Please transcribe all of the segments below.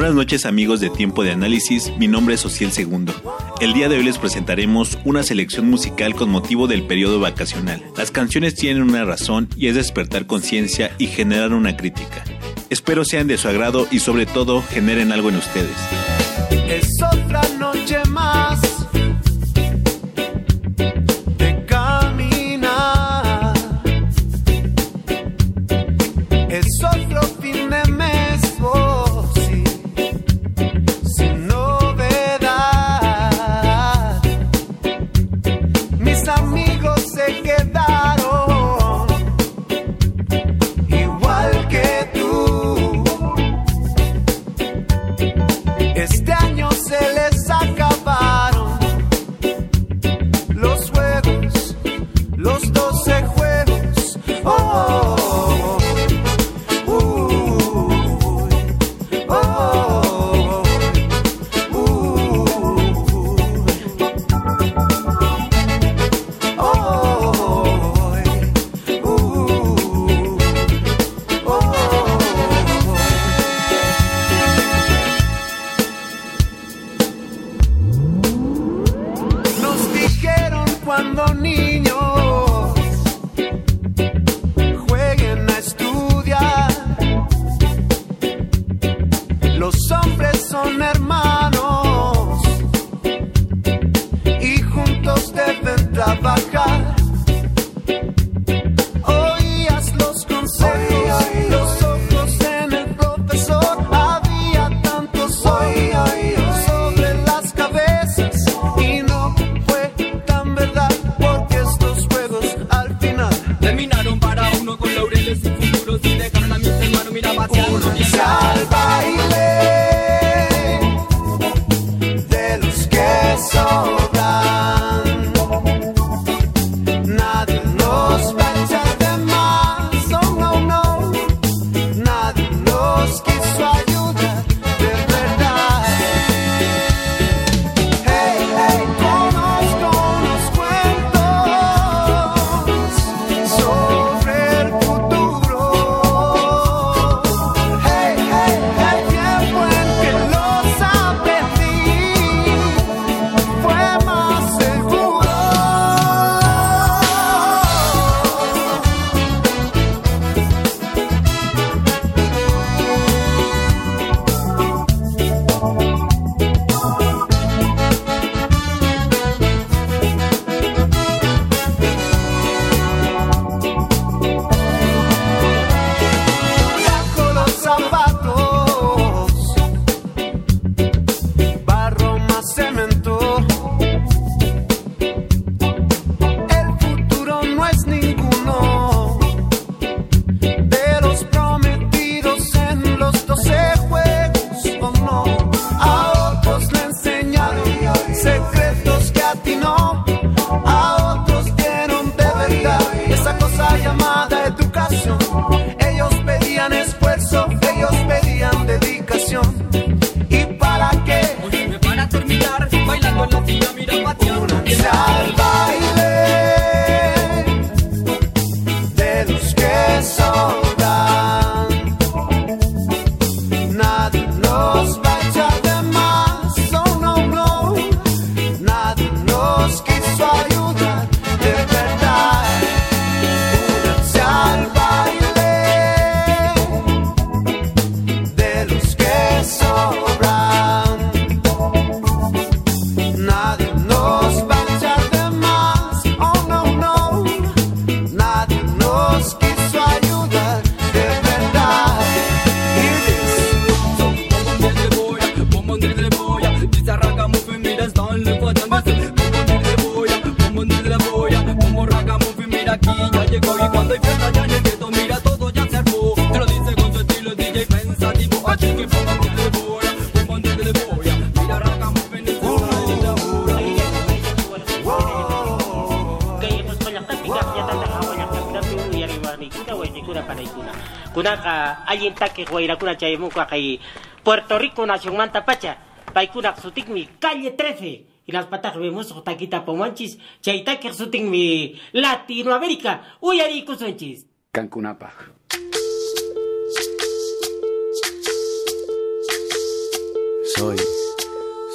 Buenas noches amigos de Tiempo de Análisis, mi nombre es Ociel Segundo. El día de hoy les presentaremos una selección musical con motivo del periodo vacacional. Las canciones tienen una razón y es despertar conciencia y generar una crítica. Espero sean de su agrado y sobre todo generen algo en ustedes. Es kunaka allintaki wayrakuna chaymuqa kay Puerto Rico nación manta pacha. Paykunaq sutikmi calle 13 Inaspataq vemos taquita pomanchis chaytaki sutinmi Latinoamérica. Uyarikusunchis Cancunapaj. Soy,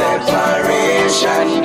Separation,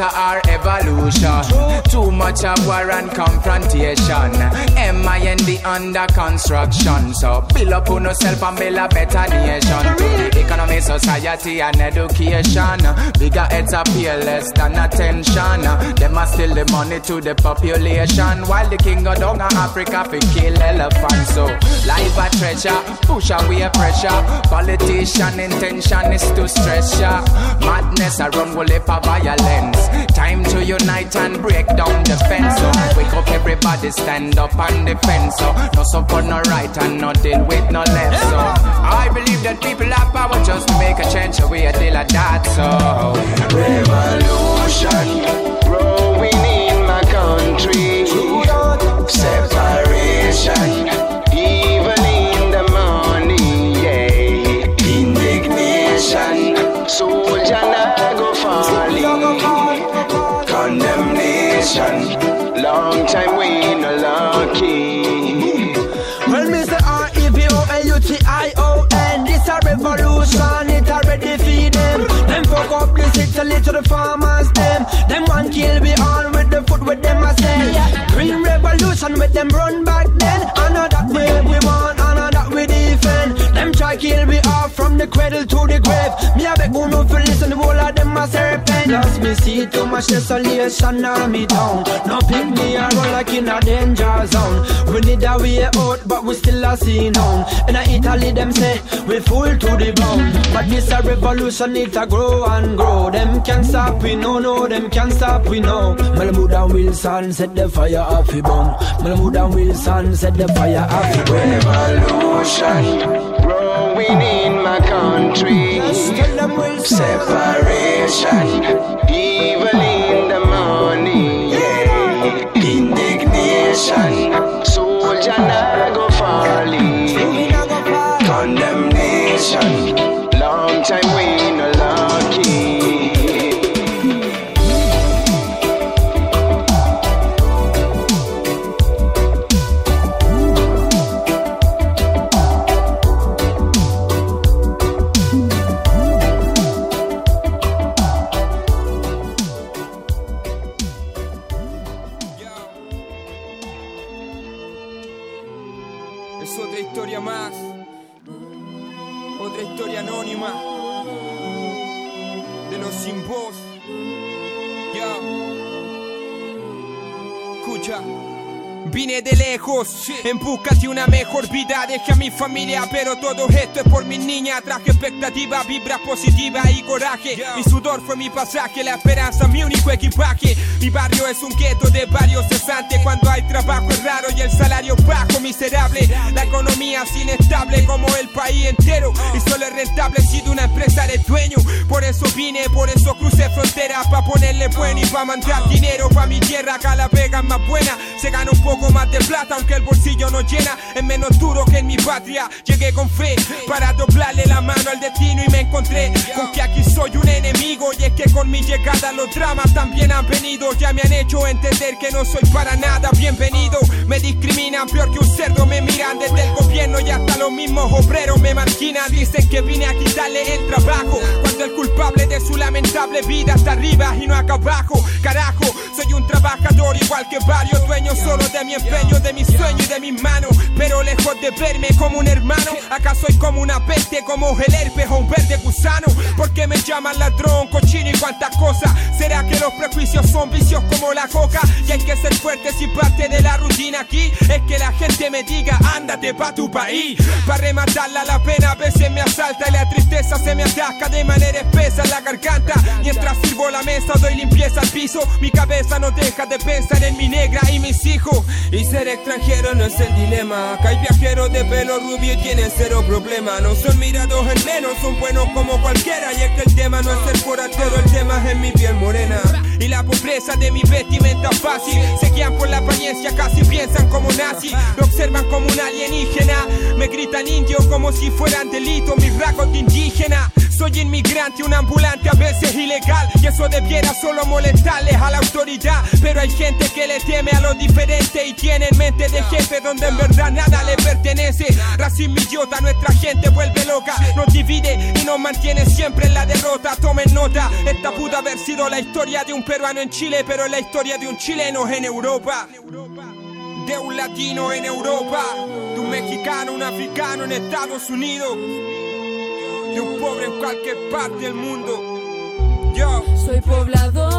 about our evolution. Too much of war and confrontation. M-I-N-D under construction. So build up on yourself and build a better nation. To the economy, society and education. Bigger heads appear less than attention. Them are still the money to the population. While the king of down Africa fi kill elephants. So life a treasure, push away pressure. Politician intention is to stress ya. Madness around will heap of violence. Time to unite and break down the fence. So wake up everybody, stand up and defend. So no support, no right and no deal with no left. So I believe that people have power just to make a change. So we are deal of that. So Revolution to the farmers, them. Them want kill we all with the foot with them I say Green revolution with them run back then. I know that way we want, I know that we defend. Them try kill we the cradle to the grave. Me a beg who feel listen, the whole of them a serpent. Just me see too much desolation on me down. No pick me a run like in a danger zone. We need a way out but we still a scene on In a Italy them say we full to the bone. But this a revolution it a grow and grow. Them can't stop we no no them can't stop we know. Malamud and Wilson set the fire off the bomb. Malamud and Wilson set the fire off the bomb. Revolution. Growing in my country. Separation, evil familia, pero todo esto es por mi niña. Traje expectativa, vibra positiva y coraje. Mi sudor fue mi pasaje, la esperanza mi único equipaje. Mi barrio es un gueto de varios cesantes. Cuando hay trabajo es raro y el salario bajo, miserable. La economía es inestable como el país entero. Y solo es rentable si de una empresa eres dueño. Por eso vine, por eso crucé fronteras. Pa' ponerle bueno y pa' mandar dinero pa' mi tierra. Acá la pega es más buena. Se gana un poco poco más de plata, aunque el bolsillo no llena, es menos duro que en mi patria. Llegué con fe para doblarle la mano al destino y me encontré con que aquí soy un enemigo. Y es que con mi llegada los dramas también han venido. Ya me han hecho entender que no soy para nada bienvenido. Me discriminan peor que un cerdo, me miran desde el gobierno y hasta los mismos obreros me marginan. Dicen que vine a quitarle el trabajo. El culpable de su lamentable vida está arriba y no acá abajo. Carajo, soy un trabajador igual que varios dueños solo de mi empeño, de mi sueño y de mis manos. Pero lejos de verme como un hermano, acá soy como una peste, como el herpes o un verde gusano. Porque me llaman ladrón, cochino y cuantas cosas. ¿Será que los prejuicios son vicios como la coca? Y hay que ser fuerte si parte de la rutina aquí es que la gente me diga, ándate pa' tu país. Para rematarla la pena a veces me asalta y la tristeza se me atasca de manera espesa en la garganta. Mientras sirvo la mesa, doy limpieza al piso. Mi cabeza no deja de pensar en mi negra y mis hijos. Y ser extranjero no es el dilema. Acá hay viajeros de pelo rubio y tienen cero problema. No son mirados en menos, son buenos como cualquiera. Y es que el tema no es el forastero, el tema es en mi piel morena. Y la pobreza de mi vestimenta fácil. Se guían por la apariencia, casi piensan como nazi. Me observan como un alienígena. Me gritan indio como si fueran delitos mis rasgos de indígena. Soy inmigrante, un ambulante a veces ilegal. Y eso debiera solo molestarles a la autoridad. Pero hay gente que le teme a lo diferente y tiene en mente de jefe donde en verdad nada le pertenece. Racismo idiota, nuestra gente vuelve loca. Nos divide y nos mantiene siempre en la derrota. Tomen nota, esta pudo haber sido la historia de un peruano en Chile, pero es la historia de un chileno en Europa. De un latino en Europa, de un mexicano, un africano en Estados Unidos, de un pobre en cualquier parte del mundo. Yo soy poblador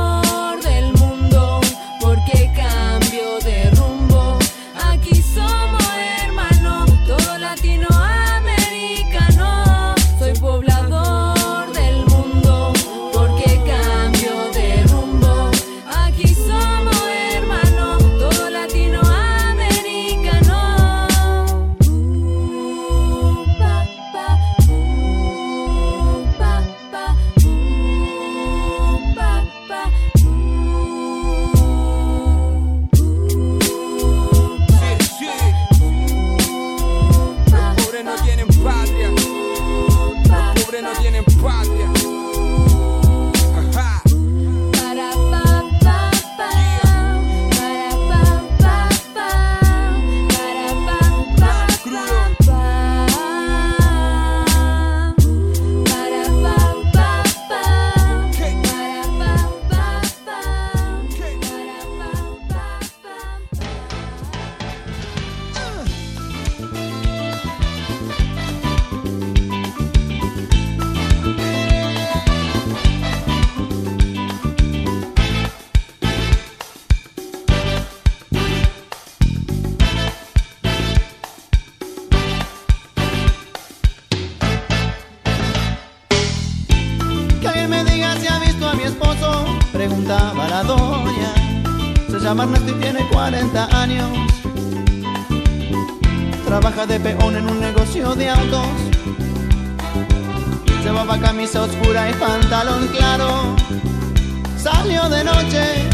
Salió de noche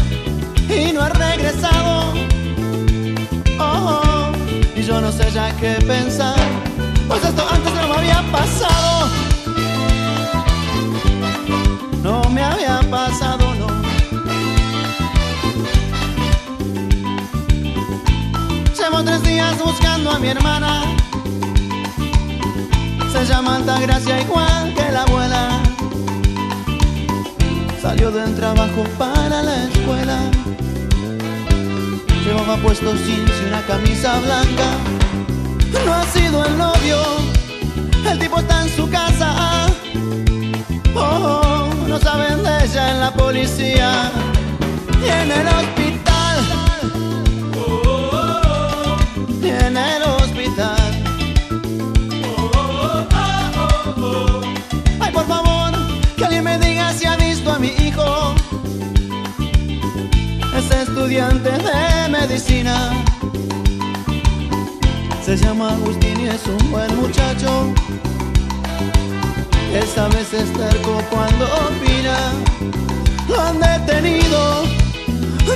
y no ha regresado. Oh, oh, y yo no sé ya qué pensar. Pues esto antes no me había pasado. No me había pasado, no. Llevo tres días buscando a mi hermana. Se llama Altagracia igual que la abuela. Salió del trabajo para la escuela. Llevaba puesto jeans y una camisa blanca. No ha sido el novio, el tipo está en su casa. Oh, oh, no saben de ella en la policía y en el hospital. Y en el hospital. Ay, por favor, que alguien me diga si ha estudiante de medicina. Se llama Agustín y es un buen muchacho. Es a veces terco cuando opina. Lo han detenido,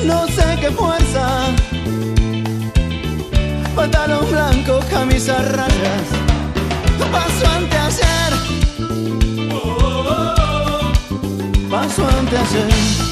no sé qué fuerza. Pantalón blanco, camisa rayas. Pasó ante ayer. paso ante ayer.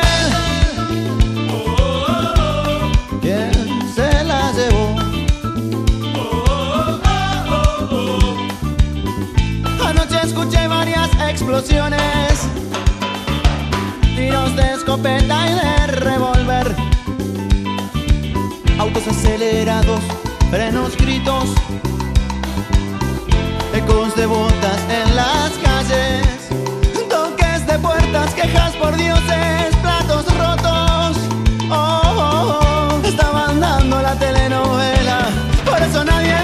explosiones, tiros de escopeta y de revólver, autos acelerados, frenos gritos, ecos de botas en las calles, toques de puertas, quejas por dioses, platos rotos. Oh, oh, oh. oh estaban dando la telenovela, por eso nadie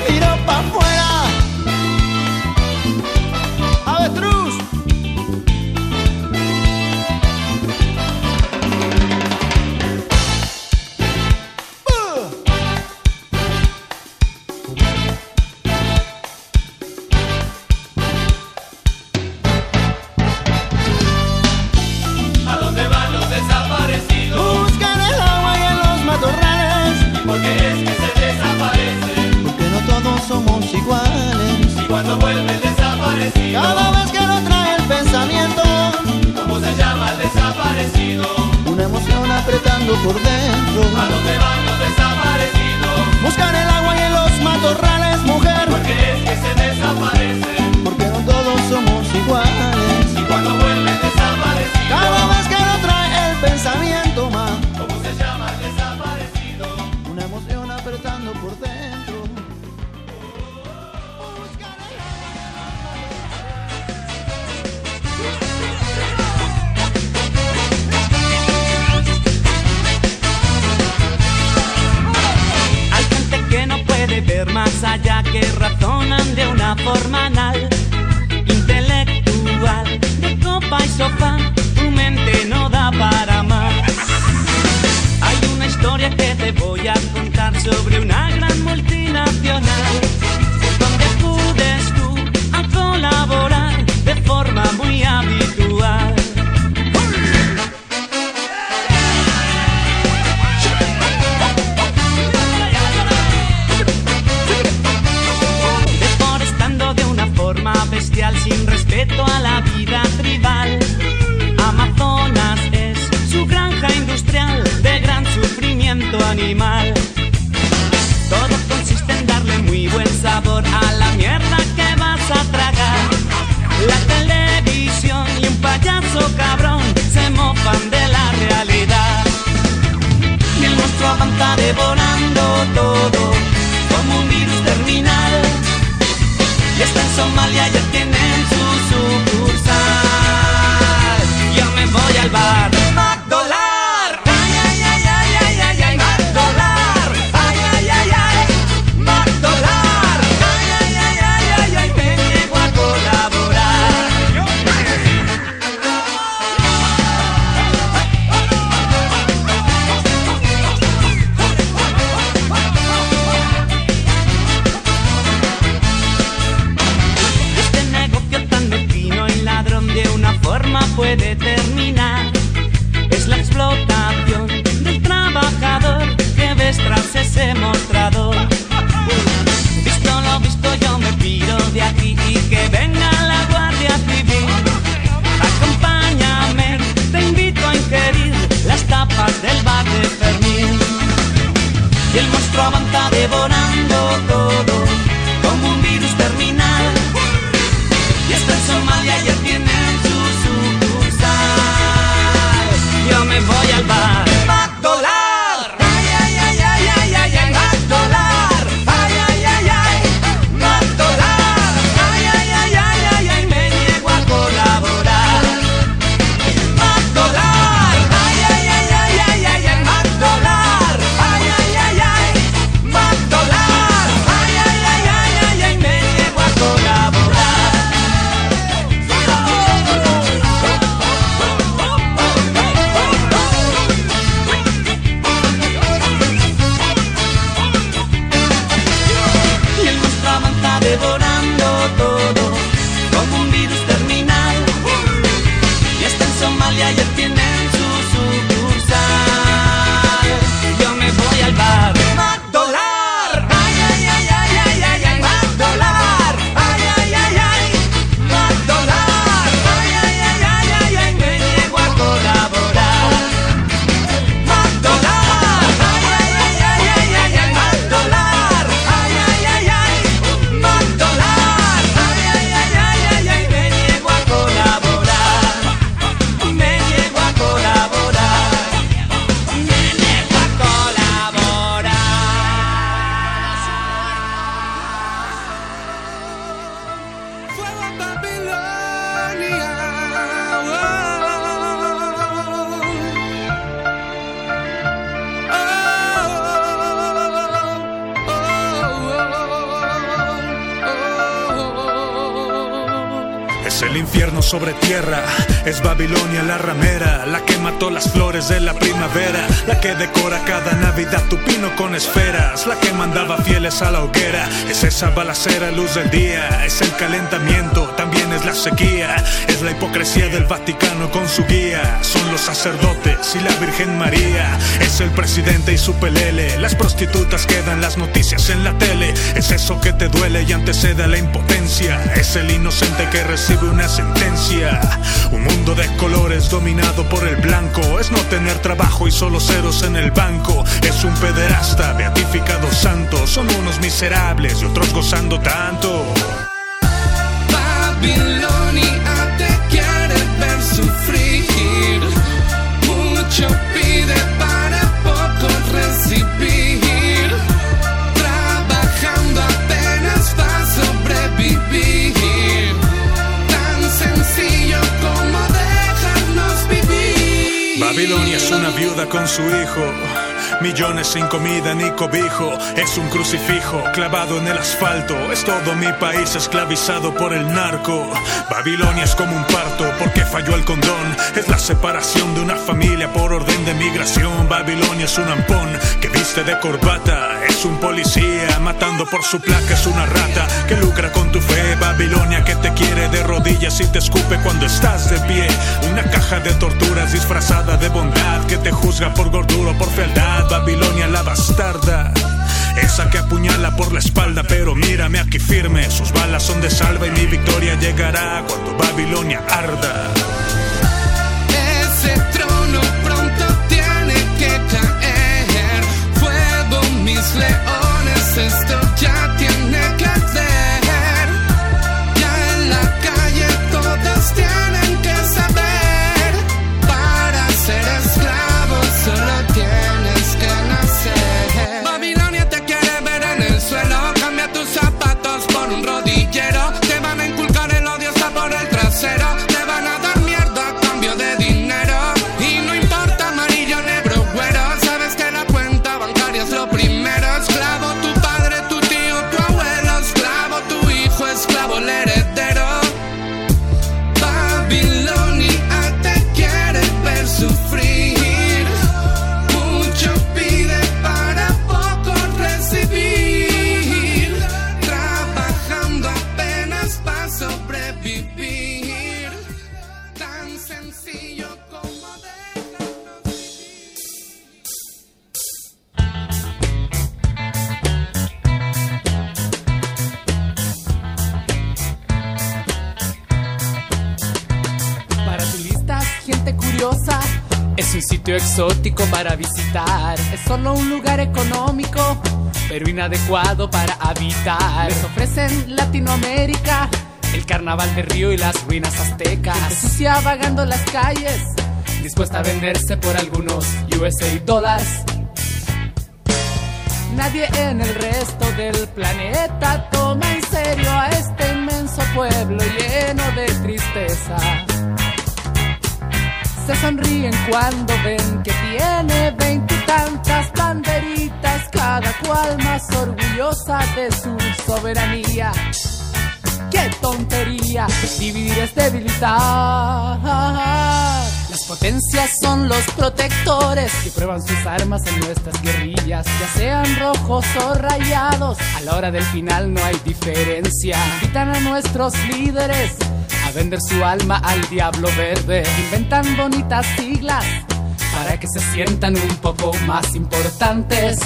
esferas, la que mandaba fieles a la hoguera. Es esa balacera luz del día, es el calentamiento, también es la sequía, es la hipocresía del Vaticano con su guía. Son los sacerdotes y la Virgen María, es el presidente y su pelele, las prostitutas que dan las noticias en la tele. Es eso que te duele y antecede a la impotencia, es el inocente que recibe una sentencia. Un mundo de colores dominado por el blanco, es no tener trabajo y solo ceros en el banco. Es un pederasta, beatificado santo, son unos miserables y otros gozando tanto. Una viuda con su hijo. Millones sin comida ni cobijo, es un crucifijo clavado en el asfalto. Es todo mi país esclavizado por el narco. Babilonia es como un parto porque falló el condón. Es la separación de una familia por orden de migración. Babilonia es un ampón que viste de corbata. Es un policía matando por su placa. Es una rata que lucra con tu fe. Babilonia que te quiere de rodillas y te escupe cuando estás de pie. Una caja de torturas disfrazada de bondad que te juzga por gordura o por fealdad. Babilonia la bastarda. Esa que apuñala por la espalda, pero mírame aquí firme. Sus balas son de salva y mi victoria llegará cuando Babilonia arda. Ese trono pronto tiene que caer. Fuego, mis leones, esto ya tiene exótico para visitar. Es solo un lugar económico, pero inadecuado para habitar. Les ofrecen Latinoamérica, el carnaval de Río y las ruinas aztecas. Gente sucia vagando las calles, dispuesta a venderse por algunos USA dólares. Nadie en el resto del planeta toma en serio a este inmenso pueblo lleno de tristeza. Se sonríen cuando ven que tiene veintitantas banderitas, cada cual más orgullosa de su soberanía. ¡Qué tontería! Dividir es debilitar. Las potencias son los protectores que prueban sus armas en nuestras guerrillas, ya sean rojos o rayados. A la hora del final no hay diferencia. Invitan a nuestros líderes vender su alma al diablo verde. Inventan bonitas siglas para que se sientan un poco más importantes.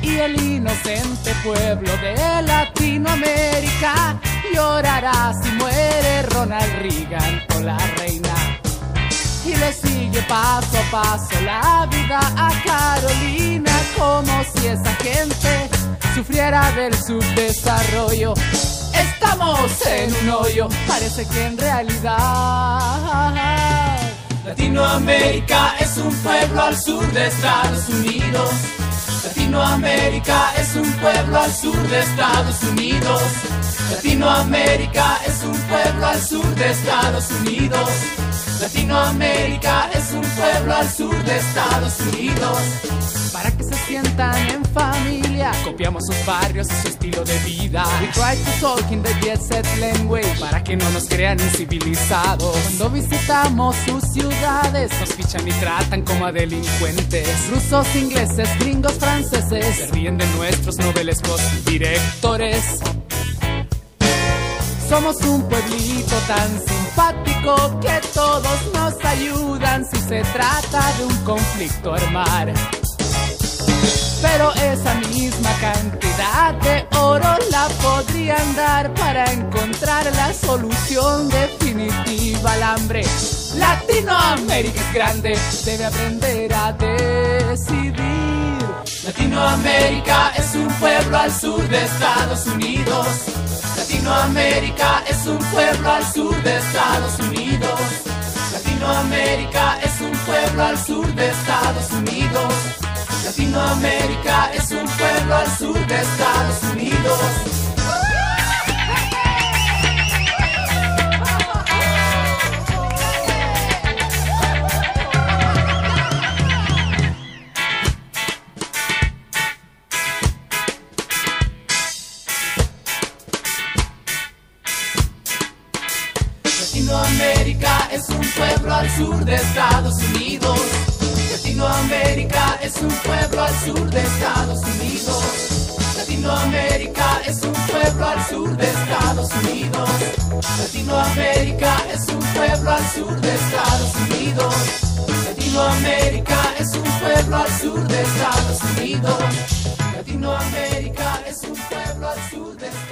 Y el inocente pueblo de Latinoamérica llorará si muere Ronald Reagan o la reina. Y le sigue paso a paso la vida a Carolina como si esa gente sufriera del subdesarrollo. Estamos en un hoyo, parece que en realidad Latinoamérica es un pueblo al sur de Estados Unidos. Latinoamérica es un pueblo al sur de Estados Unidos. Latinoamérica es un pueblo al sur de Estados Unidos. Latinoamérica es un pueblo al sur de Estados Unidos. Para que se sientan en familia, Copiamos sus barrios y su estilo de vida. We try to talk in the jet set language para que no nos crean incivilizados. Cuando visitamos sus ciudades, nos fichan y tratan como a delincuentes. Rusos, ingleses, gringos, franceses se ríen de nuestros novelescos directores. Somos un pueblito tan simpático que todos nos ayudan si se trata de un conflicto armar. Pero esa misma cantidad de oro la podrían dar para encontrar la solución definitiva al hambre. Latinoamérica es grande, debe aprender a decidir. Latinoamérica es un pueblo al sur de Estados Unidos. Latinoamérica es un pueblo al sur de Estados Unidos. Latinoamérica es un pueblo al sur de Estados Unidos. Latinoamérica es un pueblo al sur de Estados Unidos. Latinoamérica es un pueblo al sur de Estados Unidos. Latinoamérica es un pueblo al sur de Estados Unidos. Latinoamérica es un pueblo al sur de Estados Unidos. Latinoamérica es un pueblo al sur de Estados Unidos. Latinoamérica es un pueblo al sur de Estados Unidos. Latinoamérica es un pueblo al sur de Estados Unidos.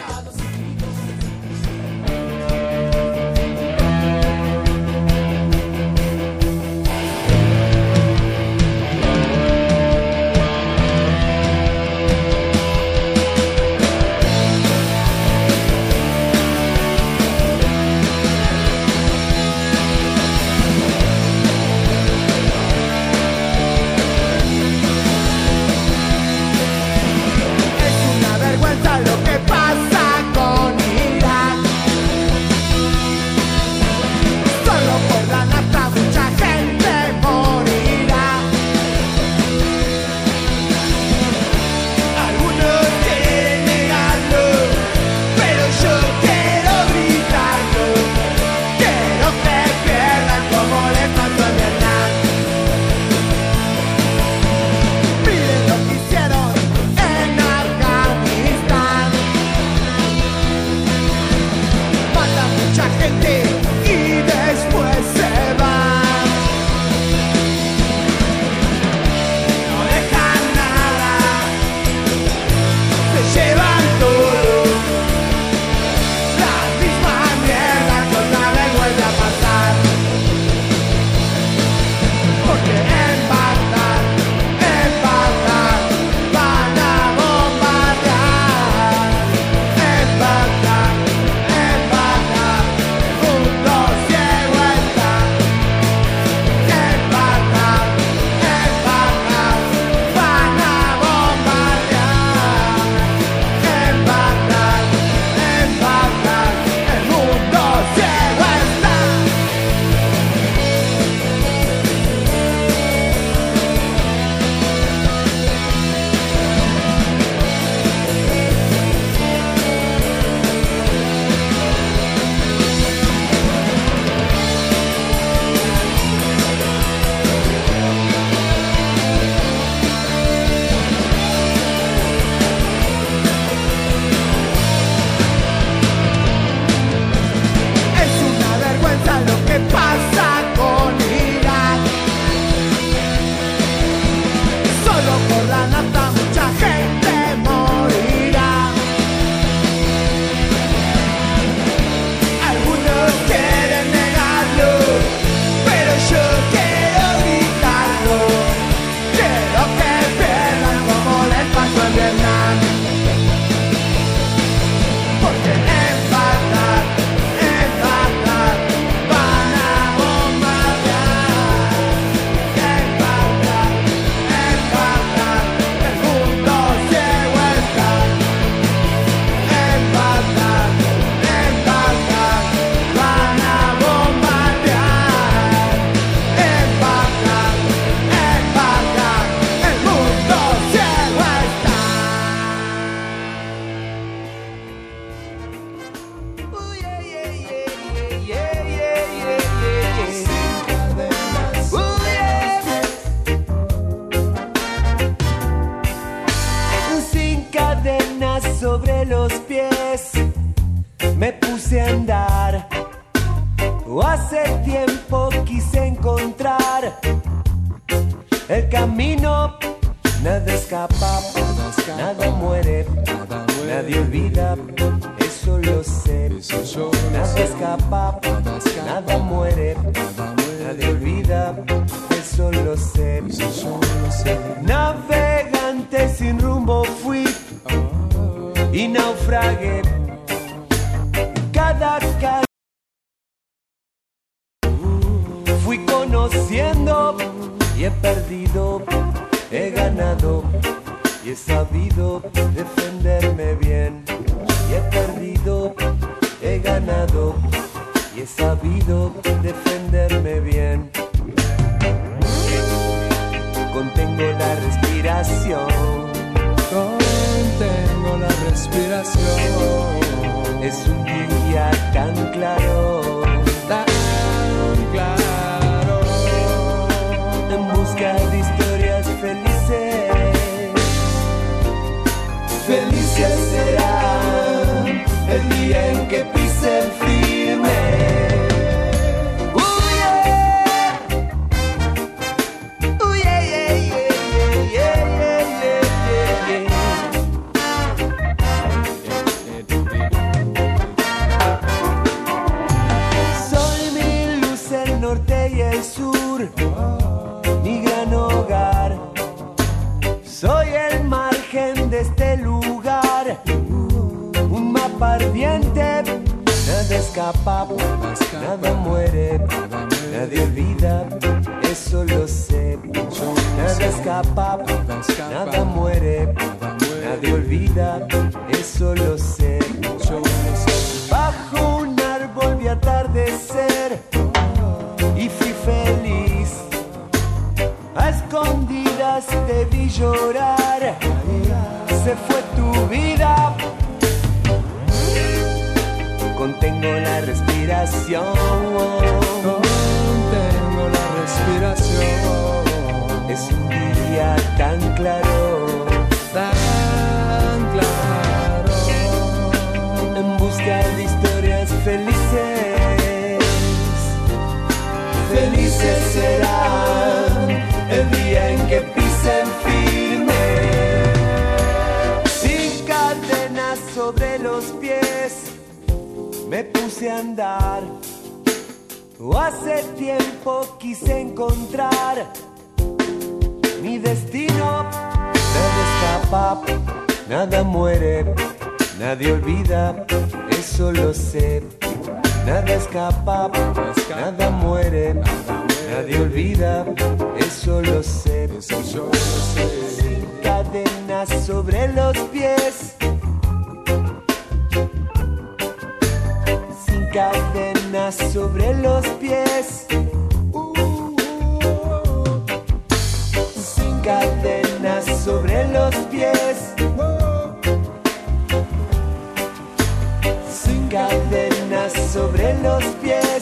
felices serás. nada muere, nadie olvida, eso lo sé. Nada escapa, nada muere, nadie olvida, eso lo sé. Sin cadenas sobre los pies. Sin cadenas sobre los pies. Uh, uh, uh. Sin cadenas sobre los pies. Sin cadenas sobre los pies.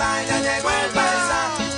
Ya llegó el.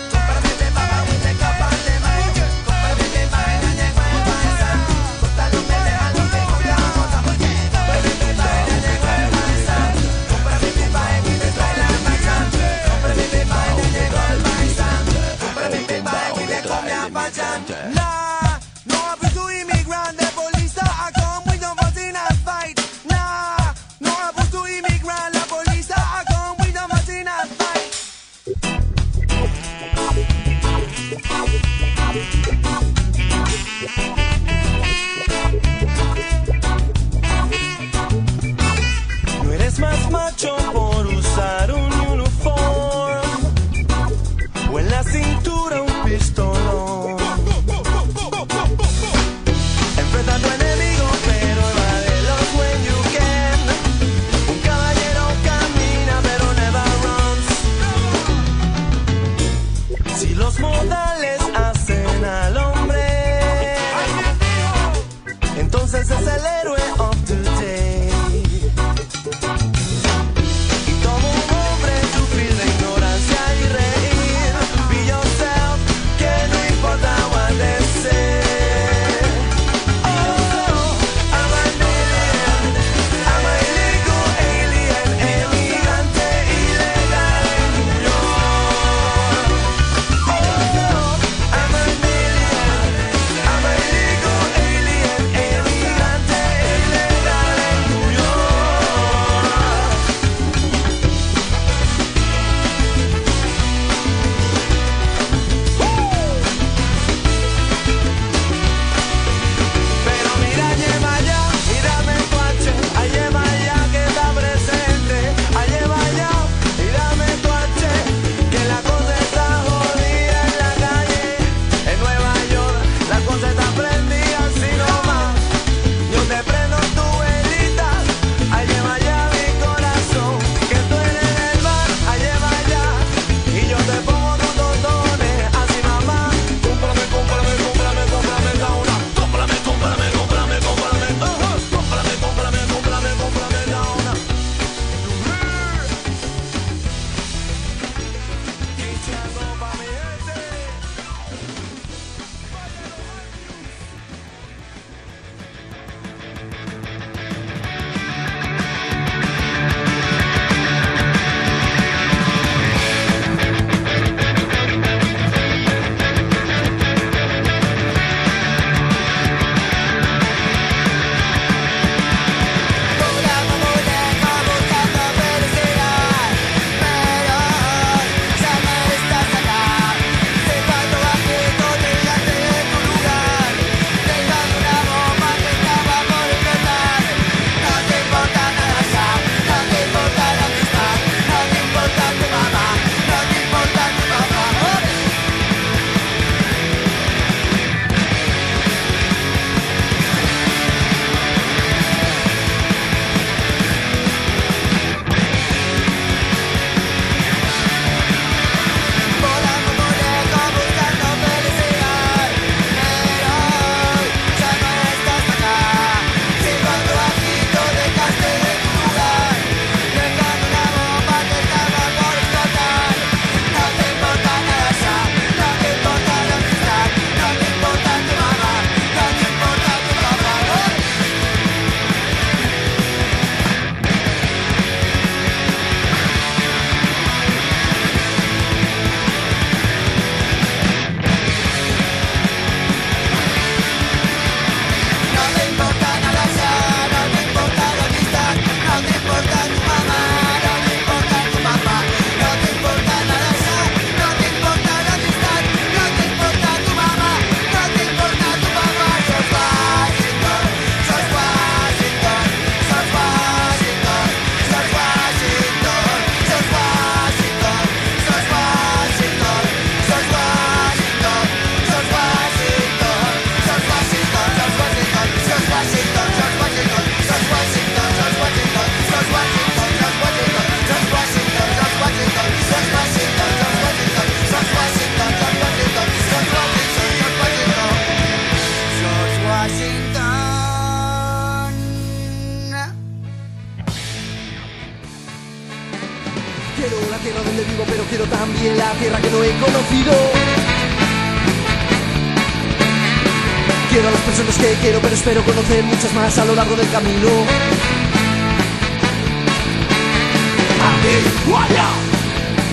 Espero conocer muchas más a lo largo del camino.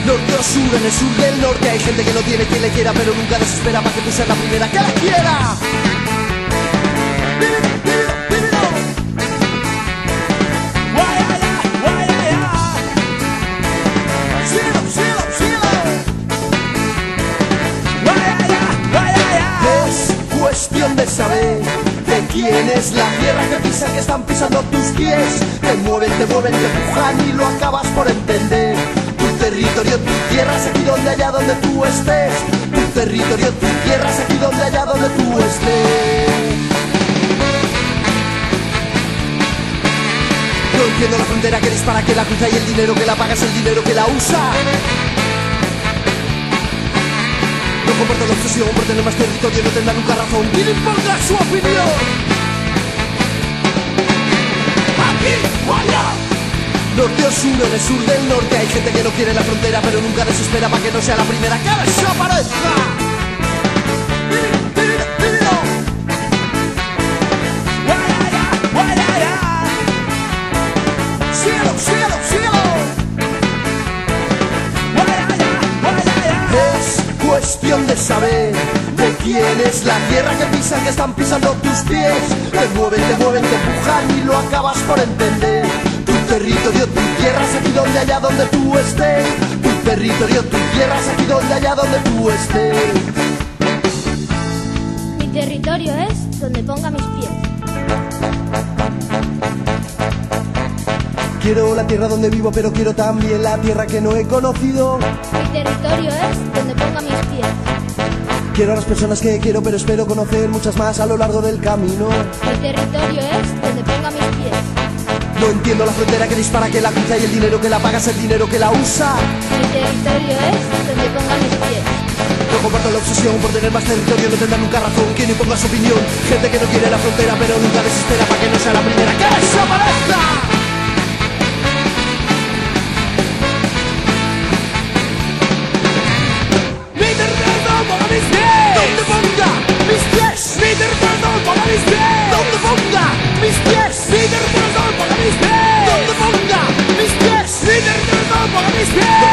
Norte o sur, en el sur del norte hay gente que no tiene quien le quiera, pero nunca desespera para que tú seas la primera que la quiera. Cuestión de saber quién es la tierra que pisan, que están pisando tus pies. Te mueven, te mueven, te empujan y lo acabas por entender. Tu territorio, tu tierra es aquí donde allá donde tú estés. Tu territorio, tu tierra es aquí donde allá donde tú estés. No entiendo la frontera que dispara, que la cruza y el dinero que la paga es el dinero que la usa. No comparto la obsesión por tener más territorio, no tendrá nunca razón. ¿Quién importa su opinión? Aquí allá. Norte o sur, en el sur del norte hay gente que no quiere la frontera, pero nunca desespera para que no sea la primera que desaparezca. Cuestión de saber de quién es la tierra que pisan, que están pisando tus pies. Te mueven, te mueven, te empujan y lo acabas por entender. Tu territorio, tu tierra es aquí donde allá donde tú estés. Tu territorio, tu tierra es aquí donde allá donde tú estés. Mi territorio es donde ponga mis pies. Quiero la tierra donde vivo, pero quiero también la tierra que no he conocido. Mi territorio es donde ponga mis pies. Quiero a las personas que quiero, pero espero conocer muchas más a lo largo del camino. Mi territorio es donde ponga mis pies. No entiendo la frontera que dispara, que la cruza y el dinero que la paga es el dinero que la usa. Mi territorio es donde ponga mis pies. No comparto la obsesión por tener más territorio, no tendrá nunca razón quien imponga su opinión. Gente que no quiere la frontera, pero nunca desespera para que no sea la primera que desaparezca. Donde ponga mis pies. Mi territorio para mis pies. Donde ponga mis pies. Mi territorio para mis pies. Donde ponga mis pies. Mi pies.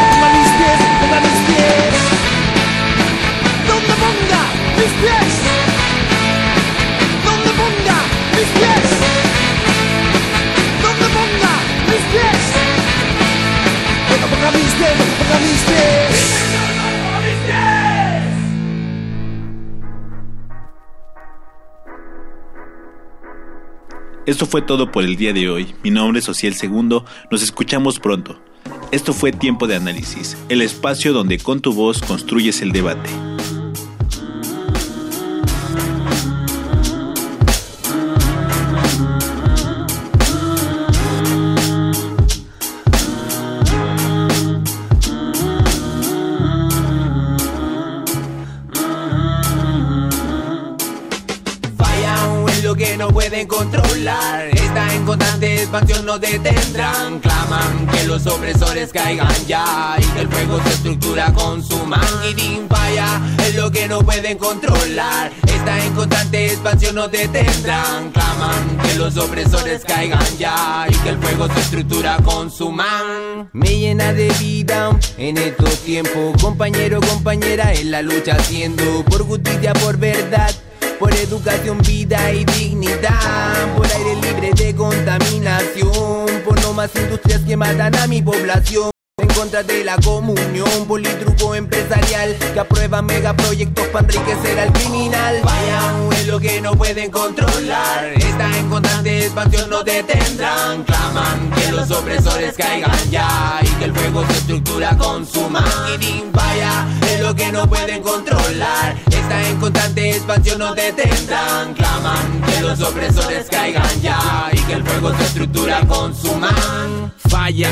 Esto fue todo por el día de hoy. Mi nombre es Social Segundo. Nos escuchamos pronto. Esto fue Tiempo de Análisis, el espacio donde con tu voz construyes el debate. Detendrán. Claman que los opresores caigan ya y que el fuego se estructura con su manguidín. Falla es lo que no pueden controlar. Está en constante expansión, no detendrán. Claman que los opresores caigan ya y que el fuego se estructura con su man. Me llena de vida en estos tiempos, compañero, compañera, en la lucha haciendo por justicia, por verdad por educación, vida y dignidad, por aire libre de contaminación, por no más industrias que matan a mi población. Contra de la comunión, politruco empresarial que aprueba megaproyectos para enriquecer al criminal. Vaya, es lo que no pueden controlar. Está en constante expansión, no detendrán. Claman que los opresores caigan ya y que el fuego se estructura con su manguidín. Vaya, es lo que no pueden controlar. Está en constante expansión, no detendrán. Claman que los opresores caigan ya y que el fuego se estructura con su man. Falla,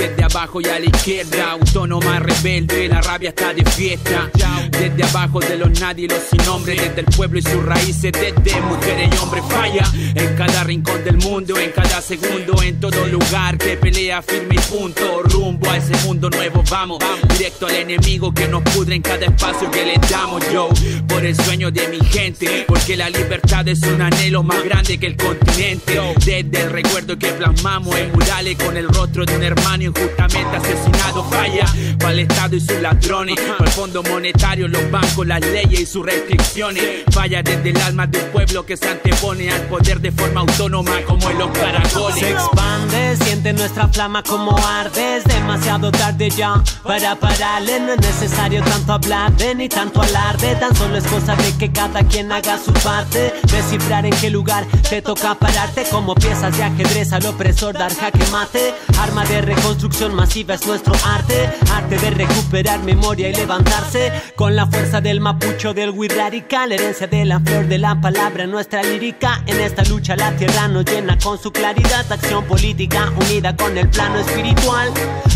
Desde abajo y a la izquierda, autónoma rebelde, la rabia está de fiesta. Desde abajo de los nadie, los sin nombre, desde el pueblo y sus raíces, desde mujeres y hombres falla. En cada rincón del mundo, en cada segundo, en todo lugar que pelea firme y punto. Rumbo a ese mundo nuevo, vamos, directo al enemigo que nos pudre en cada espacio que le damos yo. Por el sueño de mi gente, porque la libertad es un anhelo más grande que el continente. Desde el recuerdo que plasmamos en murales con el rostro de un hermano injustamente asesinado, falla. Para el Estado y sus ladrones, para el Fondo Monetario, los bancos, las leyes y sus restricciones. Falla desde el alma de un pueblo que se antepone al poder de forma autónoma como en los caracoles. Se expande, siente nuestra flama como arde. Es demasiado tarde ya para pararle. No es necesario tanto hablar de ni tanto alarde. Tan solo es cosa de que cada quien haga su parte. Descifrar en qué lugar te toca pararte. Como piezas de ajedrez al opresor dar jaque mate. Arma de reconstrucción masiva es nuestro arte. Arte de recuperar memoria y levantarse. Con la fuerza del mapucho del Wii radical. Herencia de la flor de la palabra, nuestra lírica. En esta lucha la tierra nos llena con su claridad. Acción política unida con el plano espiritual.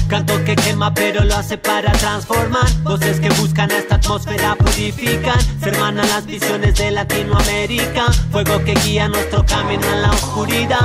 Canto que quema pero lo hace para transformar. Voces que buscan esta atmósfera purifican. Se hermanan las visiones de Latinoamérica. Fuego que guía nuestro camino en la oscuridad.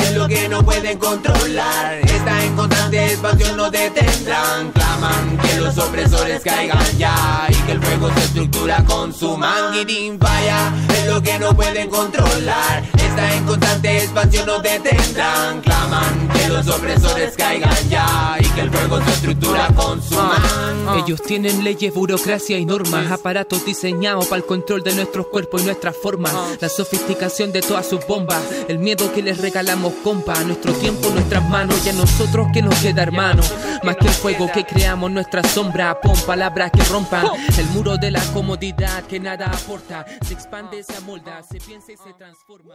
Es lo que no pueden controlar. Está en constante expansión, no detendrán. Claman que los opresores caigan ya y que el fuego se estructura con su manguitín falla. Es lo que no pueden controlar. Está en constante expansión, no detendrán. Claman que los opresores caigan ya y que el fuego se estructura con su man. Ellos tienen leyes, burocracia y normas, aparatos diseñados para el control de nuestros cuerpos y nuestras formas, la sofisticación de todas sus bombas, el miedo que les regalamos, compa, nuestro tiempo, nuestras manos y a nosotros que nos queda hermano, más que el fuego que creamos, nuestra sombra, pon palabras que rompan el muro de la comodidad que nada aporta, se expande, se amolda, se piensa y se transforma.